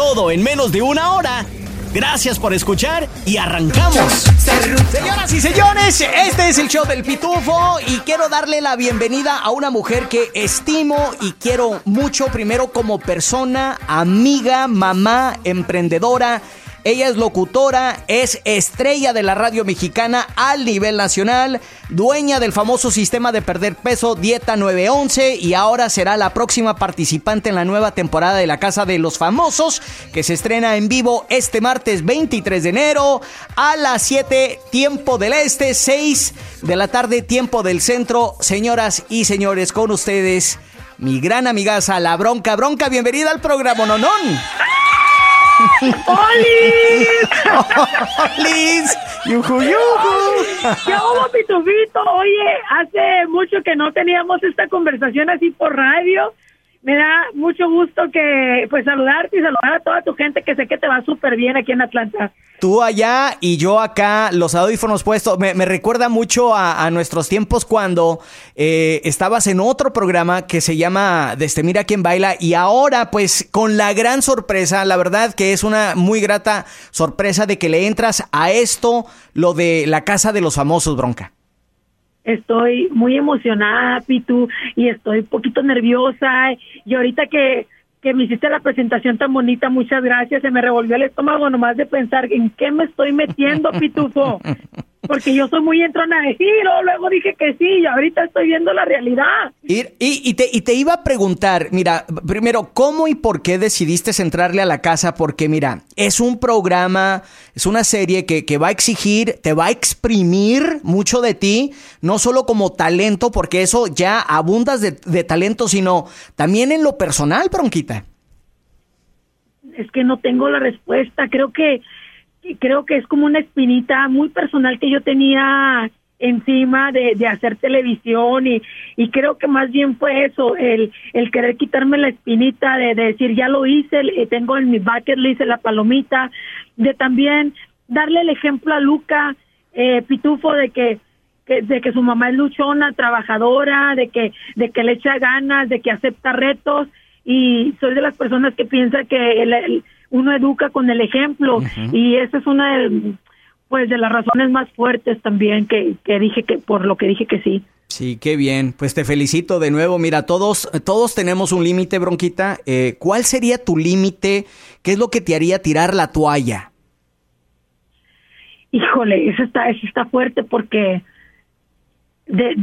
Todo en menos de una hora. Gracias por escuchar y arrancamos. Señoras y señores, este es el show del Pitufo y quiero darle la bienvenida a una mujer que estimo y quiero mucho, primero como persona, amiga, mamá, emprendedora ella es locutora, es estrella de la radio mexicana al nivel nacional, dueña del famoso sistema de perder peso Dieta 911 y ahora será la próxima participante en la nueva temporada de La Casa de los Famosos que se estrena en vivo este martes 23 de enero a las 7 tiempo del este, 6 de la tarde tiempo del centro. Señoras y señores, con ustedes mi gran amigaza La Bronca. Bronca, bienvenida al programa Nonón. ¡Olis! ¡Olis! ¡Yuju, yuju! ¿Qué hubo, Pitufito? Oye, hace mucho que no teníamos esta conversación así por radio me da mucho gusto que pues saludarte y saludar a toda tu gente que sé que te va súper bien aquí en Atlanta. Tú allá y yo acá, los audífonos puestos, me, recuerda mucho a, nuestros tiempos cuando eh, estabas en otro programa que se llama Desde Mira quién baila y ahora pues con la gran sorpresa, la verdad que es una muy grata sorpresa de que le entras a esto, lo de la casa de los famosos, bronca. Estoy muy emocionada, Pitu, y estoy un poquito nerviosa. Y ahorita que, que me hiciste la presentación tan bonita, muchas gracias. Se me revolvió el estómago nomás de pensar en qué me estoy metiendo, Pitufo. Porque yo soy muy entrona de giro, luego dije que sí, y ahorita estoy viendo la realidad. Y, y, te, y te iba a preguntar, mira, primero, ¿cómo y por qué decidiste centrarle a la casa? Porque mira, es un programa, es una serie que, que va a exigir, te va a exprimir mucho de ti, no solo como talento, porque eso ya abundas de, de talento, sino también en lo personal, Bronquita. Es que no tengo la respuesta, creo que creo que es como una espinita muy personal que yo tenía encima de, de hacer televisión y, y creo que más bien fue eso, el, el querer quitarme la espinita de, decir ya lo hice, eh, tengo en mi bucket list la palomita, de también darle el ejemplo a Luca eh, Pitufo de que, de que su mamá es luchona, trabajadora, de que, de que le echa ganas, de que acepta retos y soy de las personas que piensa que el uno educa con el ejemplo y esa es una de, pues de las razones más fuertes también que, que dije que por lo que dije que sí. Sí, qué bien. Pues te felicito de nuevo. Mira, todos, todos tenemos un límite, Bronquita. Eh, ¿Cuál sería tu límite? ¿Qué es lo que te haría tirar la toalla? Híjole, eso está, eso está fuerte porque de,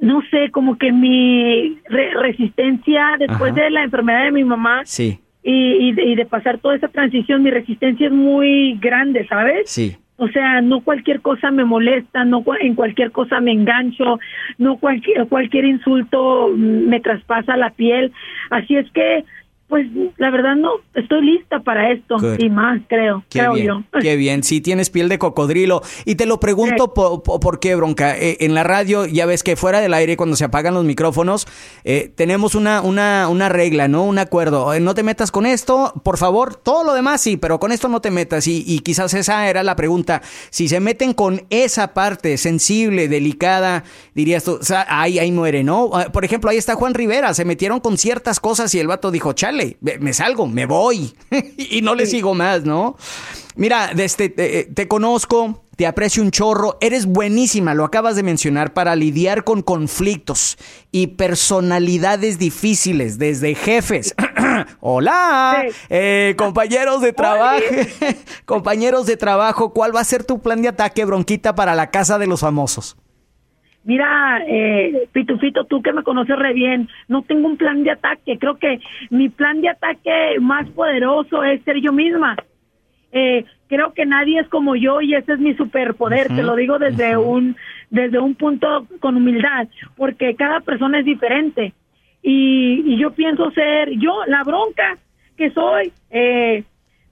no sé, como que mi resistencia después de la enfermedad de mi mamá, sí y, de, pasar toda esa transición, mi resistencia es muy grande, ¿sabes? Sí. O sea, no cualquier cosa me molesta, no en cualquier cosa me engancho, no cualquier, cualquier insulto me traspasa la piel. Así es que pues la verdad no, estoy lista para esto y más, creo, qué creo bien, yo. Qué bien, sí tienes piel de cocodrilo. Y te lo pregunto por, qué, Bronca. Eh, en la radio, ya ves que fuera del aire, cuando se apagan los micrófonos, eh, tenemos una, una, una regla, ¿no? Un acuerdo. Eh, no te metas con esto, por favor. Todo lo demás sí, pero con esto no te metas. Y, y quizás esa era la pregunta. Si se meten con esa parte sensible, delicada, dirías tú, o sea, ahí, ahí muere, ¿no? Ah, por ejemplo, ahí está Juan Rivera. Se metieron con ciertas cosas y el vato dijo, chale me salgo, me voy y no le sigo más, ¿no? Mira, desde, te, te, conozco, te aprecio un chorro, eres buenísima, lo acabas de mencionar, para lidiar con conflictos y personalidades difíciles, desde jefes. Hola, eh, compañeros de trabajo, compañeros de trabajo, ¿cuál va a ser tu plan de ataque, bronquita, para la casa de los famosos? Mira, eh, Pitufito, tú que me conoces re bien, no tengo un plan de ataque. Creo que mi plan de ataque más poderoso es ser yo misma. Eh, creo que nadie es como yo y ese es mi superpoder. Te lo digo desde un desde un punto con humildad, porque cada persona es diferente. Y, y yo pienso ser yo la bronca que soy. Eh,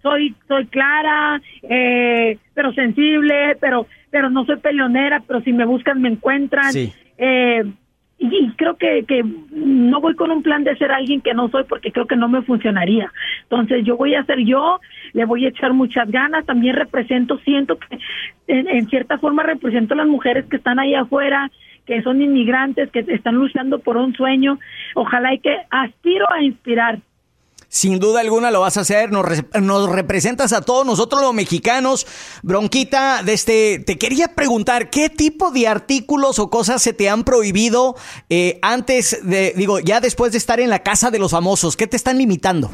soy soy clara, eh, pero sensible, pero pero no soy peleonera, pero si me buscan me encuentran. Eh, y creo que, que no voy con un plan de ser alguien que no soy porque creo que no me funcionaría. Entonces yo voy a ser yo, le voy a echar muchas ganas, también represento, siento que en, cierta forma represento a las mujeres que están ahí afuera, que son inmigrantes, que están luchando por un sueño. Ojalá y que aspiro a inspirar sin duda alguna lo vas a hacer, nos, nos, representas a todos nosotros los mexicanos. Bronquita, este, te quería preguntar, ¿qué tipo de artículos o cosas se te han prohibido eh, antes de, digo, ya después de estar en la casa de los famosos? ¿Qué te están limitando?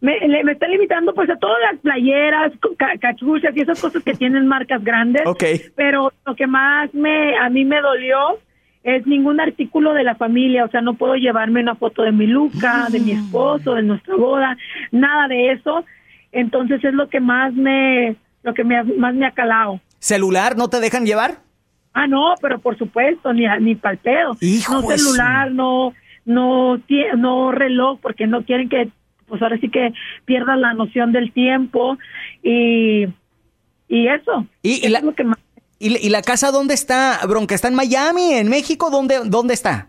Me, me están limitando pues a todas las playeras, cachuchas y esas cosas que tienen marcas grandes. Ok. Pero lo que más me, a mí me dolió es ningún artículo de la familia, o sea, no puedo llevarme una foto de mi Luca, de mi esposo, de nuestra boda, nada de eso. Entonces es lo que más me, lo que me, más me ha calado. ¿Celular no te dejan llevar? Ah, no, pero por supuesto, ni, ni palpeo. no celular, no, no, no reloj, porque no quieren que, pues ahora sí que pierdas la noción del tiempo y, y eso. Y, es lo que más ¿Y, la casa dónde está, Bronca? ¿Está en Miami, en México? ¿Dónde, dónde está?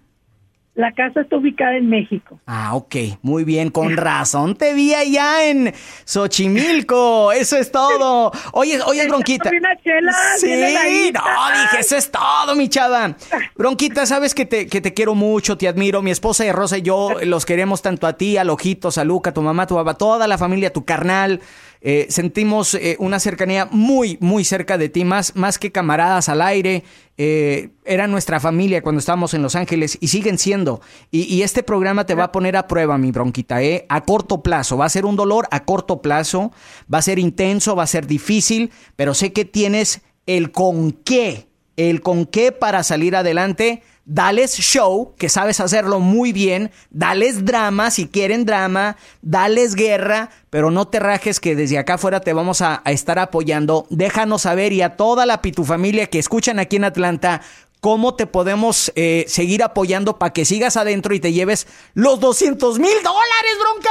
La casa está ubicada en México. Ah, ok, muy bien, con razón te vi allá en Xochimilco, eso es todo. Oye, oye, Bronquita. sí, no, dije, eso es todo, mi chava. Bronquita, sabes que te, que te quiero mucho, te admiro. Mi esposa y Rosa y yo los queremos tanto a ti, a Lojitos, a Luca, a tu mamá, a tu papá, toda la familia, tu carnal. Eh, sentimos eh, una cercanía muy, muy cerca de ti, más, más que camaradas al aire. Eh, era nuestra familia cuando estábamos en Los Ángeles y siguen siendo. Y, este programa te va a poner a prueba, mi bronquita, ¿eh? A corto plazo. Va a ser un dolor a corto plazo. Va a ser intenso, va a ser difícil, pero sé que tienes el con qué. El con qué para salir adelante dales show, que sabes hacerlo muy bien, dales drama si quieren drama, dales guerra, pero no te rajes que desde acá afuera te vamos a, estar apoyando. Déjanos saber y a toda la Pitu familia que escuchan aquí en Atlanta, cómo te podemos eh, seguir apoyando para que sigas adentro y te lleves los 200 mil dólares, bronca.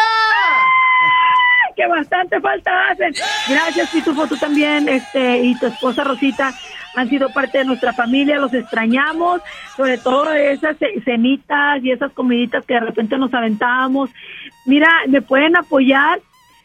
Que bastante falta hacen. Gracias, Pitufo, tú también, este, y tu esposa Rosita han sido parte de nuestra familia, los extrañamos, sobre todo esas cenitas y esas comiditas que de repente nos aventábamos. Mira, me pueden apoyar.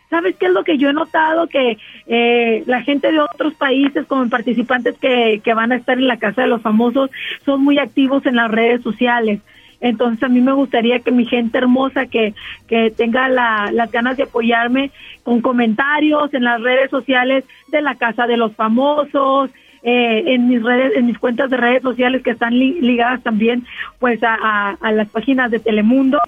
¿Sabes qué es lo que yo he notado? Que eh, la gente de otros países, como participantes que, que van a estar en la Casa de los Famosos, son muy activos en las redes sociales. Entonces a mí me gustaría que mi gente hermosa que, que tenga la, las ganas de apoyarme con comentarios en las redes sociales de la Casa de los Famosos, eh, en mis redes, en mis cuentas de redes sociales que están ligadas también pues a, a, las páginas de Telemundo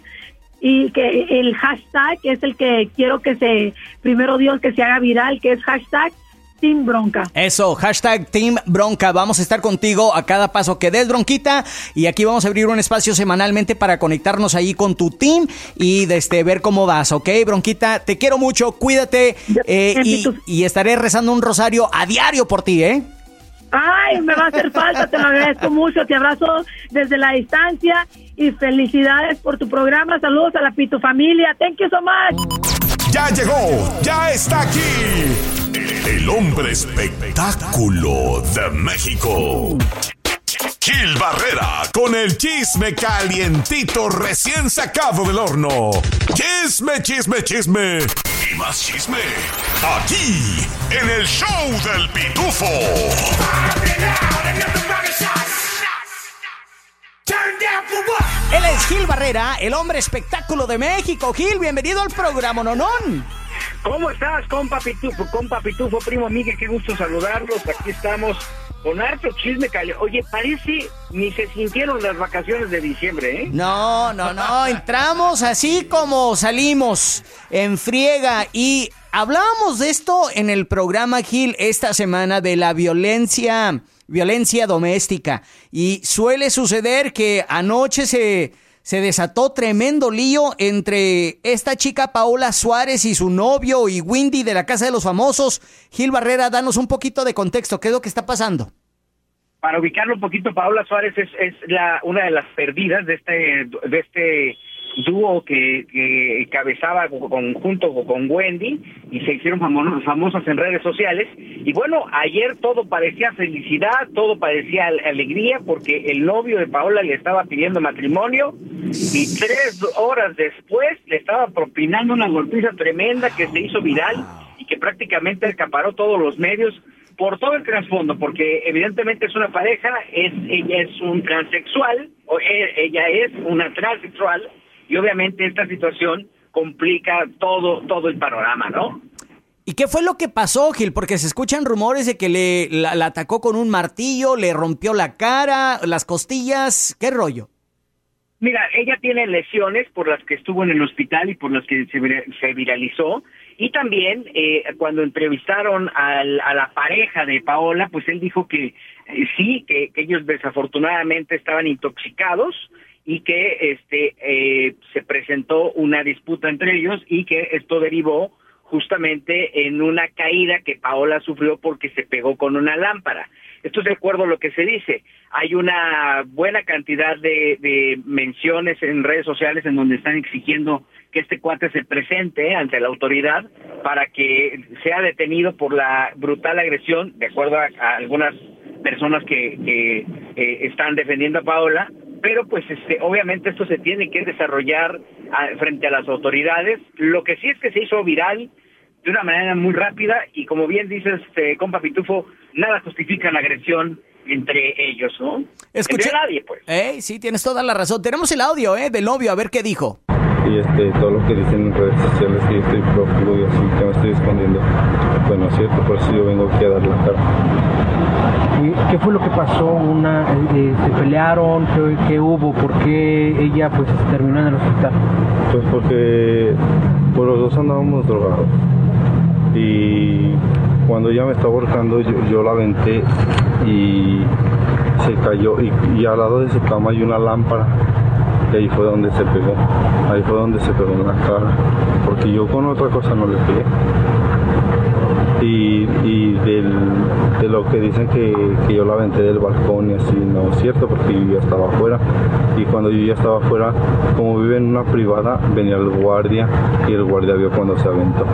y que el hashtag es el que quiero que se, primero Dios, que se haga viral, que es hashtag Team Bronca. Eso, hashtag Team Bronca. Vamos a estar contigo a cada paso que des, Bronquita. Y aquí vamos a abrir un espacio semanalmente para conectarnos ahí con tu team y este, ver cómo vas, ¿ok, Bronquita? Te quiero mucho, cuídate eh, y, y estaré rezando un rosario a diario por ti, ¿eh? Ay, me va a hacer falta, te lo agradezco mucho, te abrazo desde la distancia y felicidades por tu programa. Saludos a la Pito familia. Thank you so much. Ya llegó, ya está aquí. El hombre espectáculo de México. Gil Barrera con el chisme calientito recién sacado del horno. Chisme, chisme, chisme. Y más chisme. Aquí, en el show del pitufo. Él es Gil Barrera, el hombre espectáculo de México. Gil, bienvenido al programa Nonón. ¿Cómo estás, compa Pitufo? Compa Pitufo, primo Miguel, qué gusto saludarlos. Aquí estamos con harto chisme cali. Oye, parece ni se sintieron las vacaciones de diciembre, ¿eh? No, no, no. Entramos así como salimos en friega y hablábamos de esto en el programa Gil esta semana de la violencia, violencia doméstica. Y suele suceder que anoche se se desató tremendo lío entre esta chica Paola Suárez y su novio y Windy de la Casa de los Famosos. Gil Barrera, danos un poquito de contexto. ¿Qué es lo que está pasando? Para ubicarlo un poquito, Paola Suárez es, es la, una de las perdidas de este, de este dúo que, que cabezaba junto con Wendy y se hicieron famosos, famosas en redes sociales. Y bueno, ayer todo parecía felicidad, todo parecía alegría porque el novio de Paola le estaba pidiendo matrimonio y tres horas después le estaba propinando una golpiza tremenda que se hizo viral y que prácticamente acaparó todos los medios por todo el trasfondo, porque evidentemente es una pareja, es ella es un transexual, o e, ella es una transexual, y obviamente esta situación complica todo, todo el panorama, ¿no? ¿Y qué fue lo que pasó, Gil? Porque se escuchan rumores de que le la, atacó con un martillo, le rompió la cara, las costillas, ¿qué rollo? Mira, ella tiene lesiones por las que estuvo en el hospital y por las que se, viralizó. Y también eh, cuando entrevistaron a la pareja de Paola, pues él dijo que eh, sí, que, ellos desafortunadamente estaban intoxicados y que este eh, se presentó una disputa entre ellos y que esto derivó justamente en una caída que Paola sufrió porque se pegó con una lámpara. Esto es de acuerdo a lo que se dice. Hay una buena cantidad de, de menciones en redes sociales en donde están exigiendo que este cuate se presente ante la autoridad para que sea detenido por la brutal agresión, de acuerdo a, algunas personas que, que eh, están defendiendo a Paola, pero pues este, obviamente esto se tiene que desarrollar ah, frente a las autoridades. Lo que sí es que se hizo viral de una manera muy rápida y como bien dices, este, compa Pitufo, nada justifica la agresión entre ellos, ¿no? Escucha, entre nadie, pues. Eh, sí, tienes toda la razón. Tenemos el audio, ¿eh? Del novio, a ver qué dijo. Y este, todo lo que dicen en redes sociales que yo estoy prófugo y así, que me estoy escondiendo. Bueno, es cierto, por eso yo vengo aquí a dar la cara. ¿Qué fue lo que pasó? Una, eh, ¿Se pelearon? ¿Qué, hubo? ¿Por qué ella pues terminó en el hospital? Pues porque pues, los dos andábamos drogados. Y cuando ella me estaba ahorcando yo, la aventé y se cayó y, al lado de su cama hay una lámpara y ahí fue donde se pegó, ahí fue donde se pegó en la cara, porque yo con otra cosa no le pegué y, de lo que dicen que, yo la aventé del balcón y así, no es cierto porque yo ya estaba afuera y cuando yo ya estaba afuera, como vive en una privada, venía el guardia y el guardia vio cuando se aventó.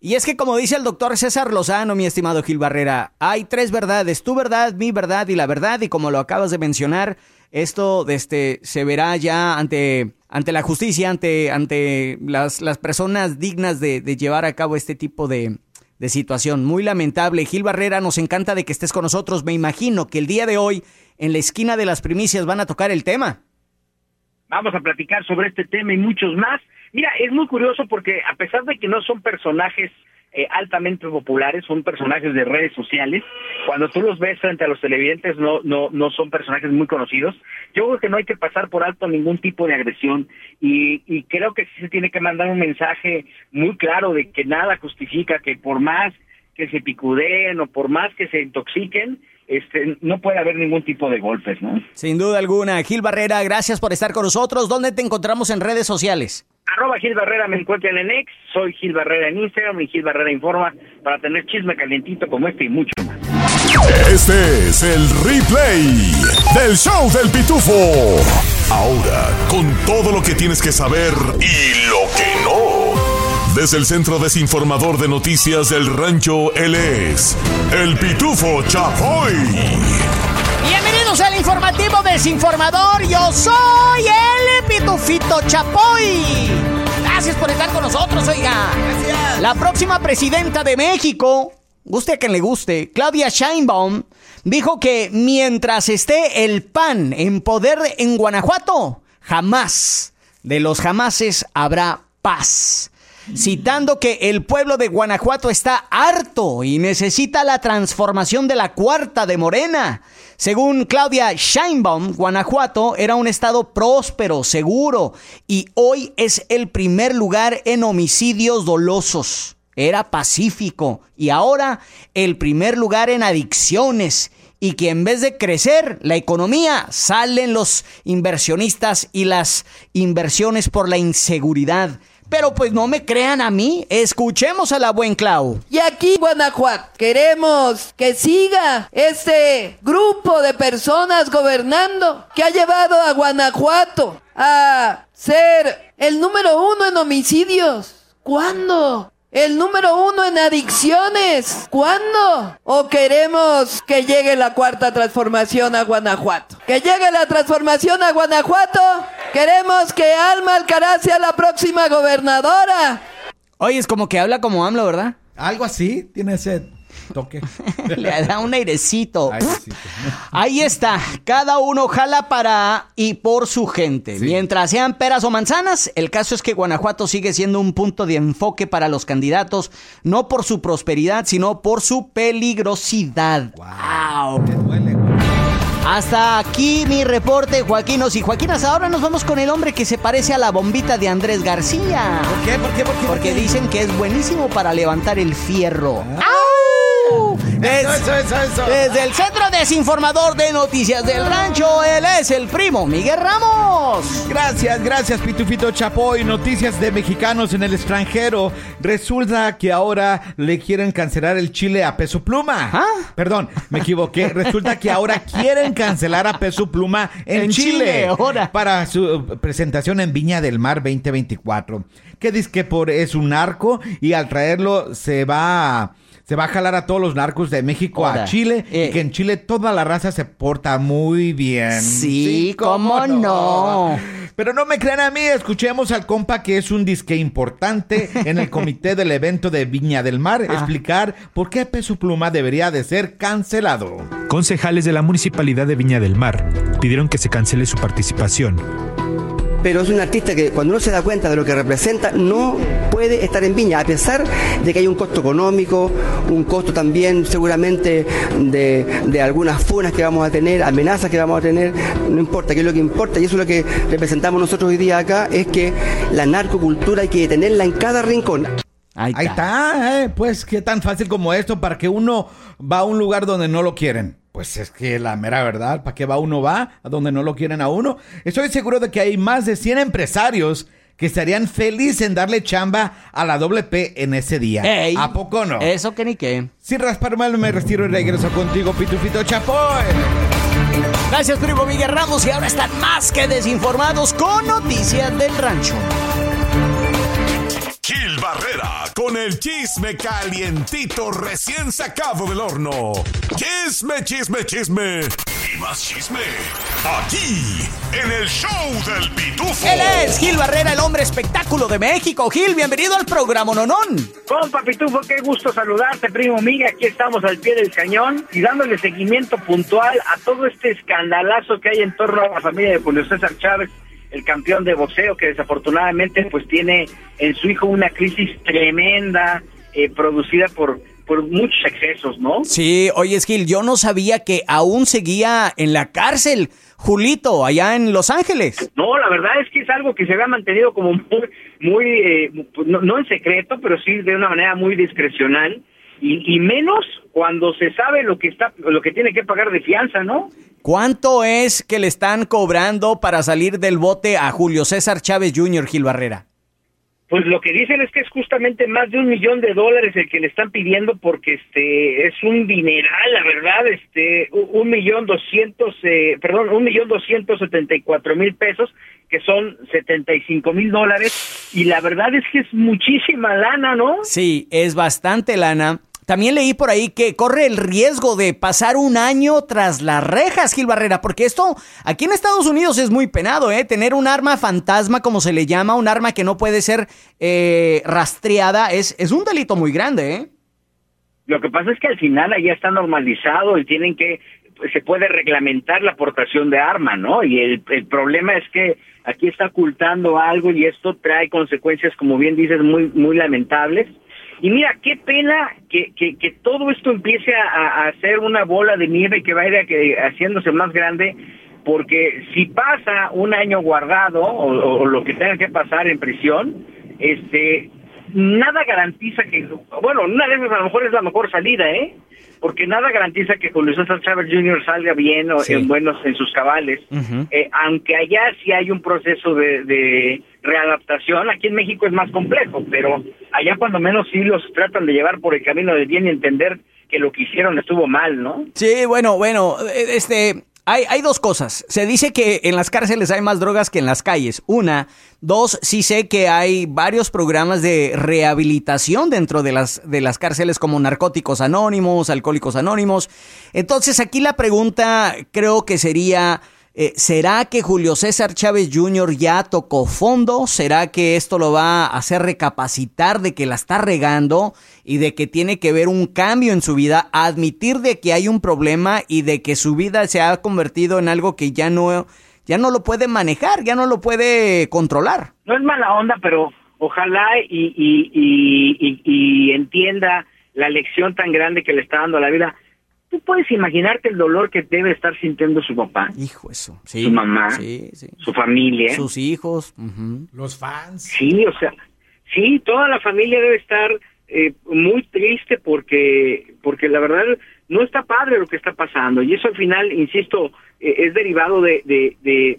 Y es que como dice el doctor César Lozano, mi estimado Gil Barrera, hay tres verdades, tu verdad, mi verdad y la verdad, y como lo acabas de mencionar, esto este, se verá ya ante, ante la justicia, ante, ante las, las personas dignas de llevar a cabo este tipo de, de situación. Muy lamentable. Gil Barrera, nos encanta de que estés con nosotros. Me imagino que el día de hoy, en la esquina de las primicias, van a tocar el tema. Vamos a platicar sobre este tema y muchos más. Mira, es muy curioso porque a pesar de que no son personajes eh, altamente populares, son personajes de redes sociales. Cuando tú los ves frente a los televidentes, no, no, no son personajes muy conocidos. Yo creo que no hay que pasar por alto ningún tipo de agresión y, y creo que sí se tiene que mandar un mensaje muy claro de que nada justifica que por más que se picudeen o por más que se intoxiquen, este, no puede haber ningún tipo de golpes, ¿no? Sin duda alguna. Gil Barrera, gracias por estar con nosotros. ¿Dónde te encontramos en redes sociales? Arroba Gil Barrera me encuentran en X, soy Gil Barrera en Instagram y Gil Barrera Informa para tener chisme calientito como este y mucho más. Este es el replay del show del pitufo. Ahora, con todo lo que tienes que saber y lo que no. Desde el Centro Desinformador de Noticias del Rancho, él es el pitufo Chapoy. Bienvenidos al informativo desinformador. Yo soy el Pitufito Chapoy. Gracias por estar con nosotros, oiga. Gracias. La próxima presidenta de México, guste a quien le guste, Claudia Sheinbaum, dijo que mientras esté el PAN en poder en Guanajuato, jamás, de los jamases, habrá paz citando que el pueblo de Guanajuato está harto y necesita la transformación de la cuarta de Morena. Según Claudia Scheinbaum, Guanajuato era un estado próspero, seguro, y hoy es el primer lugar en homicidios dolosos. Era pacífico y ahora el primer lugar en adicciones y que en vez de crecer la economía salen los inversionistas y las inversiones por la inseguridad. Pero pues no me crean a mí, escuchemos a la buen Clau. Y aquí, Guanajuato, queremos que siga este grupo de personas gobernando que ha llevado a Guanajuato a ser el número uno en homicidios. ¿Cuándo? El número uno en adicciones. ¿Cuándo? ¿O queremos que llegue la cuarta transformación a Guanajuato? Que llegue la transformación a Guanajuato. Queremos que Alma Alcaraz sea la próxima gobernadora. Oye, es como que habla como AMLO, ¿verdad? Algo así, tiene ese toque. Le da un airecito. Airecito. Ahí está, cada uno jala para y por su gente. Mientras sean peras o manzanas, el caso es que Guanajuato sigue siendo un punto de enfoque para los candidatos, no por su prosperidad, sino por su peligrosidad. Wow. Me duele. Hasta aquí mi reporte, Joaquinos y Joaquinas. Ahora nos vamos con el hombre que se parece a la bombita de Andrés García. ¿Por qué? ¿Por qué? ¿Por qué? Porque dicen que es buenísimo para levantar el fierro. Ah. ¡Au! Des- Eso, eso, eso, eso. Desde el Centro Desinformador de Noticias del Rancho, él es el primo Miguel Ramos. Gracias, gracias Pitufito Chapoy. Noticias de mexicanos en el extranjero. Resulta que ahora le quieren cancelar el chile a Peso Pluma. ¿Ah? Perdón, me equivoqué. Resulta que ahora quieren cancelar a Peso Pluma en, En Chile, ahora. para su presentación en Viña del Mar 2024. Que dice que por es un narco y al traerlo se va se va a jalar a todos los narcos de México Ahora, a Chile eh. y que en Chile toda la raza se porta muy bien. Sí, cómo no. Pero no me crean a mí, escuchemos al compa que es un disque importante en el comité del evento de Viña del Mar explicar por qué Peso Pluma debería de ser cancelado. Concejales de la Municipalidad de Viña del Mar pidieron que se cancele su participación. Pero es un artista que cuando uno se da cuenta de lo que representa no puede estar en Viña, a pesar de que hay un costo económico, un costo también seguramente de, de algunas funas que vamos a tener, amenazas que vamos a tener, no importa, que es lo que importa y eso es lo que representamos nosotros hoy día acá, es que la narcocultura hay que tenerla en cada rincón. Ahí Ahí está, ¿eh? pues qué tan fácil como esto para que uno va a un lugar donde no lo quieren. Pues es que la mera verdad, ¿para qué va uno va? A donde no lo quieren a uno. Estoy seguro de que hay más de 100 empresarios que estarían felices en darle chamba a la WP en ese día. Ey, ¿A poco no? Eso que ni qué. Sin rasparme me retiro y regreso contigo, Pitufito Chapoy. Gracias, primo Miguel Ramos. Y ahora están más que desinformados con noticias del rancho. Gil Barrera con el chisme calientito recién sacado del horno. Chisme, chisme, chisme. Y más chisme. Aquí, en el show del pitufo. Él es Gil Barrera, el hombre espectáculo de México. Gil, bienvenido al programa Nonón. Compa Pitufo, qué gusto saludarte, primo Miguel. Aquí estamos al pie del cañón y dándole seguimiento puntual a todo este escandalazo que hay en torno a la familia de Julio César Chávez, el campeón de boxeo, que desafortunadamente pues tiene en su hijo una crisis tremenda eh, producida por, por muchos excesos, ¿no? Sí, oye, Gil, yo no sabía que aún seguía en la cárcel Julito, allá en Los Ángeles. No, la verdad es que es algo que se había mantenido como muy, muy eh, no, no en secreto, pero sí de una manera muy discrecional y, y menos cuando se sabe lo que está, lo que tiene que pagar de fianza, ¿no? ¿Cuánto es que le están cobrando para salir del bote a Julio César Chávez Jr., Gil Barrera? Pues lo que dicen es que es justamente más de un millón de dólares el que le están pidiendo porque este es un dineral, la verdad, este un millón doscientos, eh, perdón, un millón doscientos setenta y cuatro mil pesos que son setenta y cinco mil dólares y la verdad es que es muchísima lana, ¿no? Sí, es bastante lana. También leí por ahí que corre el riesgo de pasar un año tras las rejas, Gil Barrera, porque esto aquí en Estados Unidos es muy penado, ¿eh? Tener un arma fantasma, como se le llama, un arma que no puede ser eh, rastreada, es, es un delito muy grande, ¿eh? Lo que pasa es que al final allá está normalizado y tienen que pues, se puede reglamentar la aportación de arma, ¿no? Y el, el problema es que aquí está ocultando algo y esto trae consecuencias, como bien dices, muy muy lamentables. Y mira, qué pena que, que, todo esto empiece a, a hacer una bola de nieve que vaya que, haciéndose más grande, porque si pasa un año guardado o, lo que tenga que pasar en prisión, este, nada garantiza que, bueno, una esas a lo mejor es la mejor salida, ¿eh? Porque nada garantiza que Julio César Chávez Jr. salga bien o Sí. en buenos en sus cabales. Eh, aunque allá sí hay un proceso de, de readaptación, aquí en México es más complejo, pero allá cuando menos sí los tratan de llevar por el camino del bien y entender que lo que hicieron estuvo mal, ¿no? Sí, bueno, bueno, eh, este, hay, hay dos cosas. Se dice que en las cárceles hay más drogas que en las calles. Una. Dos, sí sé que hay varios programas de rehabilitación dentro de las, de las cárceles como narcóticos anónimos, alcohólicos anónimos. Entonces aquí la pregunta creo que sería... eh, ¿Será que Julio César Chávez Jr. ya tocó fondo? ¿Será que esto lo va a hacer recapacitar de que la está regando y de que tiene que ver un cambio en su vida, admitir de que hay un problema y de que su vida se ha convertido en algo que ya no, ya no lo puede manejar, ya no lo puede controlar? No es mala onda, pero ojalá y, y, y, y- entienda la lección tan grande que le está dando a la vida. ¿Tú puedes imaginarte el dolor que debe estar sintiendo su papá, Hijo eso. Sí, su mamá, Sí, sí. su familia? Sus hijos. ujú. Los fans. Sí, o sea, sí, toda la familia debe estar eh, muy triste porque, porque la verdad no está padre lo que está pasando y eso al final, insisto, eh, es derivado de, de, de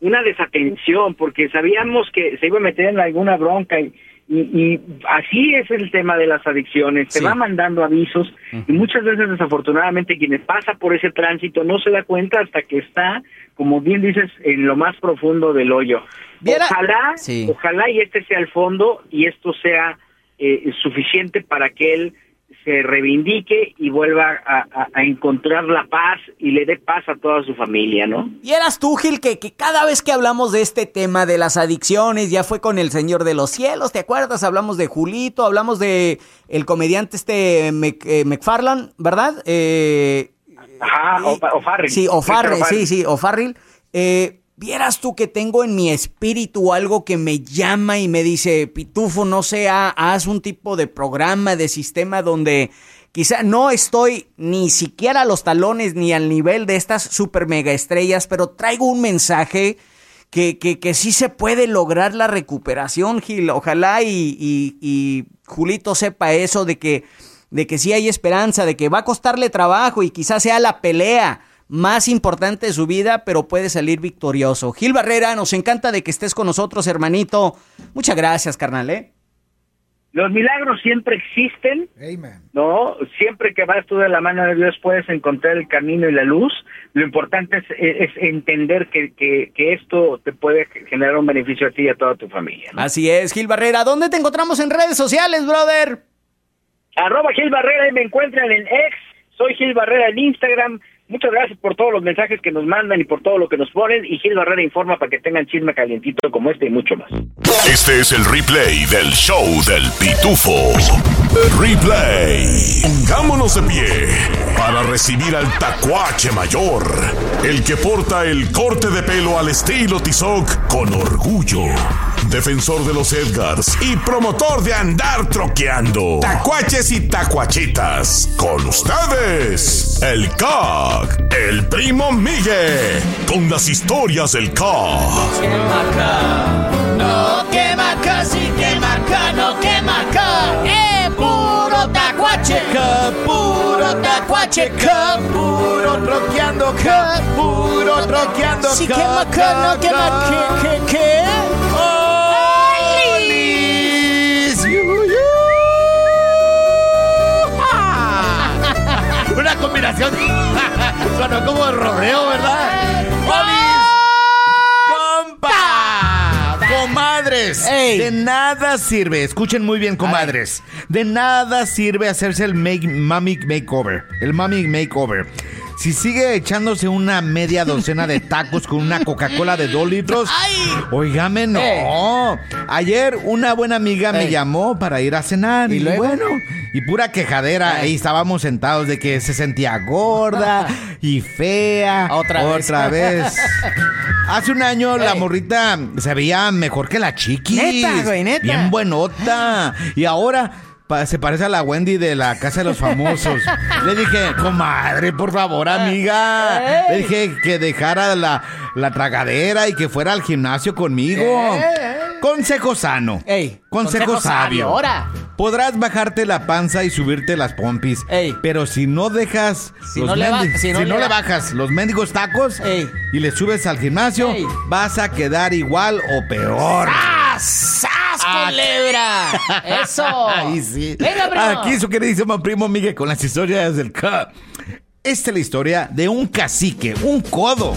una desatención porque sabíamos que se iba a meter en alguna bronca y, y, y así es el tema de las adicciones, te Sí. va mandando avisos y muchas veces desafortunadamente quienes pasa por ese tránsito no se da cuenta hasta que está, como bien dices, en lo más profundo del hoyo. Viera- Ojalá, Sí. ojalá y este sea el fondo y esto sea eh, suficiente para que él se reivindique y vuelva a, a- a encontrar la paz y le dé paz a toda su familia, ¿no? Y eras tú, Gil, que, que cada vez que hablamos de este tema de las adicciones, ya fue con el Señor de los Cielos, ¿te acuerdas? Hablamos de Julito, hablamos de el comediante este Mc- eh, McFarlane, ¿verdad? Eh, Ajá, o, o Farrell. Sí, O'Farrell, Christopher sí, sí, O'Farrell. Eh, Vieras tú que tengo en mi espíritu algo que me llama y me dice, Pitufo, no sé, ha- haz un tipo de programa, de sistema donde quizá no estoy ni siquiera a los talones ni al nivel de estas super mega estrellas, pero traigo un mensaje que, que, que sí se puede lograr la recuperación, Gil. Ojalá y, y- y Julito sepa eso de que, de que sí hay esperanza, de que va a costarle trabajo y quizás sea la pelea más importante de su vida, pero puede salir victorioso. Gil Barrera, nos encanta de que estés con nosotros, hermanito. Muchas gracias, carnal, ¿eh? Los milagros siempre existen, Amen. ¿no? Siempre que vas tú de la mano de Dios puedes encontrar el camino y la luz. Lo importante es, es entender que, que, que esto te puede generar un beneficio a ti y a toda tu familia. ¿no? Así es, Gil Barrera. ¿Dónde te encontramos en redes sociales, brother? Arroba Gil Barrera, ahí me encuentran en X. Soy Gil Barrera en Instagram. Muchas gracias por todos los mensajes que nos mandan y por todo lo que nos ponen. Y Gil Barrera informa para que tengan chisme calientito como este y mucho más. Este es el replay del show del pitufo. Replay. Pongámonos de pie para recibir al tacuache mayor, el que porta el corte de pelo al estilo Tizoc con orgullo. Defensor de los Edgars y promotor de andar troqueando. Tacuaches y tacuachitas. Con ustedes, el CAC, el primo Miguel, con las historias del CAC. No quema acá, sí quema acá, no quema acá. Eh, puro tacuache, puro tacuache, puro troqueando, puro troqueando. Si quema acá, no quema que, que, que. ¡Olis! Combinación. Como de rodeo, ¿verdad? ¡Olis! ¡Compa! Comadres, Ey. de nada sirve, escuchen muy bien, comadres. De nada sirve hacerse el make, mami makeover. El mami makeover. Si sigue echándose una media docena de tacos con una Coca-Cola de dos litros, oígame, no. Ayer una buena amiga me Ey. llamó para ir a cenar ¿Y y, luego? bueno, y pura quejadera. Ahí estábamos sentados de que se sentía gorda y fea. Otra vez. Otra vez. Hace un año la morrita se veía mejor que la chiquis. Neta, güey, neta. Bien buenota. Y ahora pa- se parece a la Wendy de la Casa de los Famosos. Le dije, comadre, por favor, amiga. Le dije que dejara la, la tragadera y que fuera al gimnasio conmigo. Consejo sano. Ey, Consejo, sabio. Ahora. Podrás bajarte la panza y subirte las pompis. Pero si no dejas. Si los no le ba- mendi- si no le le ba- bajas los mendigos tacos y le subes al gimnasio, vas a quedar igual o peor. ¡Sas, culebra! ¡Eso! Ahí sí. Venga, primo. Aquí su queridísimo primo Miguel con las historias del Cup. Esta es la historia de un cacique, un codo,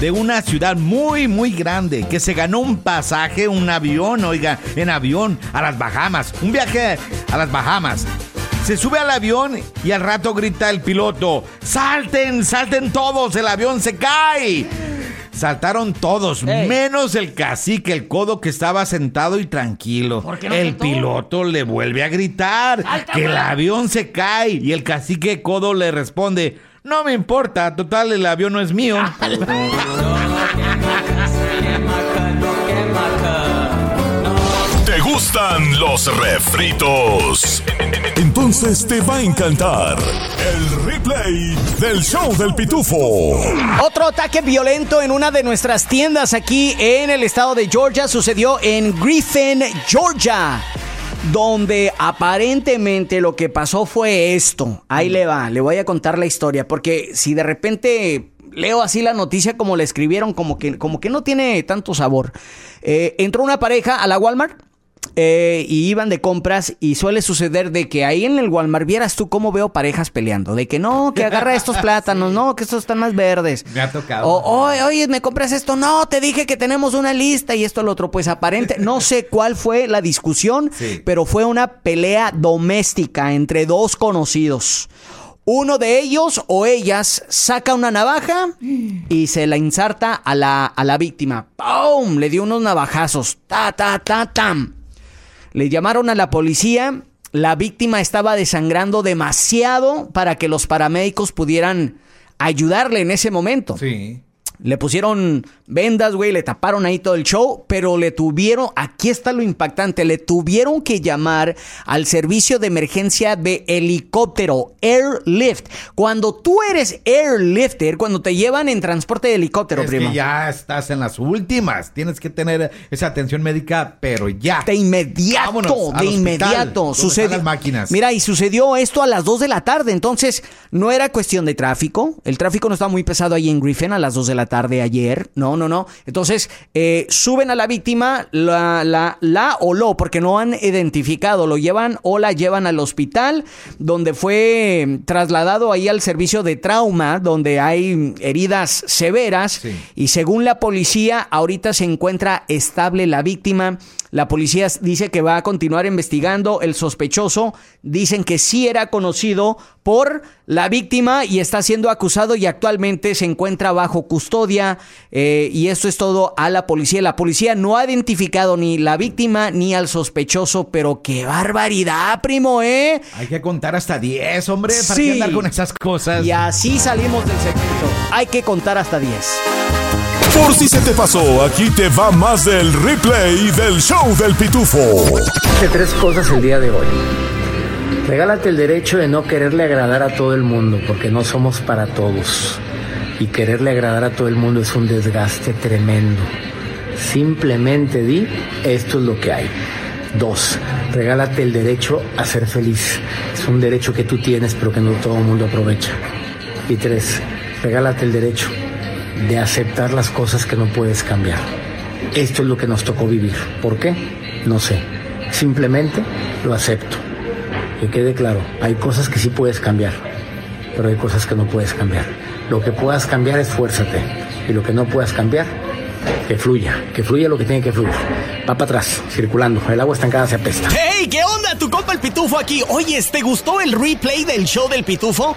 de una ciudad muy, muy grande que se ganó un pasaje, un avión, oiga, en avión a las Bahamas. Un viaje a las Bahamas. Se sube al avión y al rato grita el piloto, ¡salten, salten todos! ¡El avión se cae! Saltaron todos, menos el cacique, el codo que estaba sentado y tranquilo. qué no el saltó? piloto le vuelve a gritar que el avión se cae y el cacique codo le responde, no me importa, total el avión no es mío. Gustan los refritos? Entonces te va a encantar el replay del show del pitufo. Otro ataque violento en una de nuestras tiendas aquí en el estado de Georgia sucedió en Griffin, Georgia. Donde aparentemente lo que pasó fue esto. Ahí le va, le voy a contar la historia. Porque si de repente leo así la noticia como la escribieron, como que, como que no tiene tanto sabor. Eh, entró una pareja a la Walmart eh, y iban de compras y suele suceder de que ahí en el Walmart vieras tú cómo veo parejas peleando. De que no, que agarra estos plátanos, no, que estos están más verdes. Me ha tocado. O, oye, oye, ¿me compras esto? No, te dije que tenemos una lista y esto, lo otro. Pues aparente, no sé cuál fue la discusión, pero fue una pelea doméstica entre dos conocidos. Uno de ellos o ellas saca una navaja y se la inserta a la, a la víctima. ¡Pum! Le dio unos navajazos. Ta, ta, ta, tam. Le llamaron a la policía. La víctima estaba desangrando demasiado para que los paramédicos pudieran ayudarle en ese momento. Sí. Le pusieron vendas, güey, le taparon ahí todo el show, pero le tuvieron, aquí está lo impactante, le tuvieron que llamar al servicio de emergencia de helicóptero, Airlift. Cuando tú eres Airlifter, cuando te llevan en transporte de helicóptero, Es primo. que ya estás en las últimas. Tienes que tener esa atención médica, pero ya. De inmediato, Vámonos de inmediato. Sucedió. las máquinas. Mira, y sucedió esto a las 2 de la tarde. Entonces, no era cuestión de tráfico. El tráfico no estaba muy pesado ahí en Griffin a las 2 de la tarde ayer. No, no, no. Entonces, eh, suben a la víctima, la, la, la o lo, porque no han identificado. Lo llevan o la llevan al hospital, donde fue eh, trasladado ahí al servicio de trauma, donde hay heridas severas. Y según la policía, ahorita se encuentra estable la víctima. La policía dice que va a continuar investigando. El sospechoso dicen que sí era conocido por la víctima y está siendo acusado y actualmente se encuentra bajo custodia. Eh, y esto es todo a la policía. La policía no ha identificado ni la víctima ni al sospechoso, pero qué barbaridad, primo, ¿eh? Hay que contar hasta 10, hombre, para Sí. andar con esas cosas. Y así salimos del secreto. Hay que contar hasta 10. Por si se te pasó, aquí te va más del replay del show del pitufo. de tres cosas el día de hoy. Regálate el derecho de no quererle agradar a todo el mundo, porque no somos para todos. Y quererle agradar a todo el mundo es un desgaste tremendo. Simplemente di, esto es lo que hay. Dos, regálate el derecho a ser feliz. Es un derecho que tú tienes, pero que no todo el mundo aprovecha. Y tres, regálate el derecho de aceptar las cosas que no puedes cambiar. Esto es lo que nos tocó vivir. ¿Por qué? No sé. Simplemente lo acepto. Que quede claro, hay cosas que sí puedes cambiar, pero hay cosas que no puedes cambiar. Lo que puedas cambiar, esfuérzate. Y lo que no puedas cambiar, que fluya. Que fluya lo que tiene que fluir. Va para atrás, circulando. El agua estancada se apesta. ¡Hey! ¿Qué onda? Tu compa el Pitufo aquí. Oye, ¿te gustó el replay del show del Pitufo?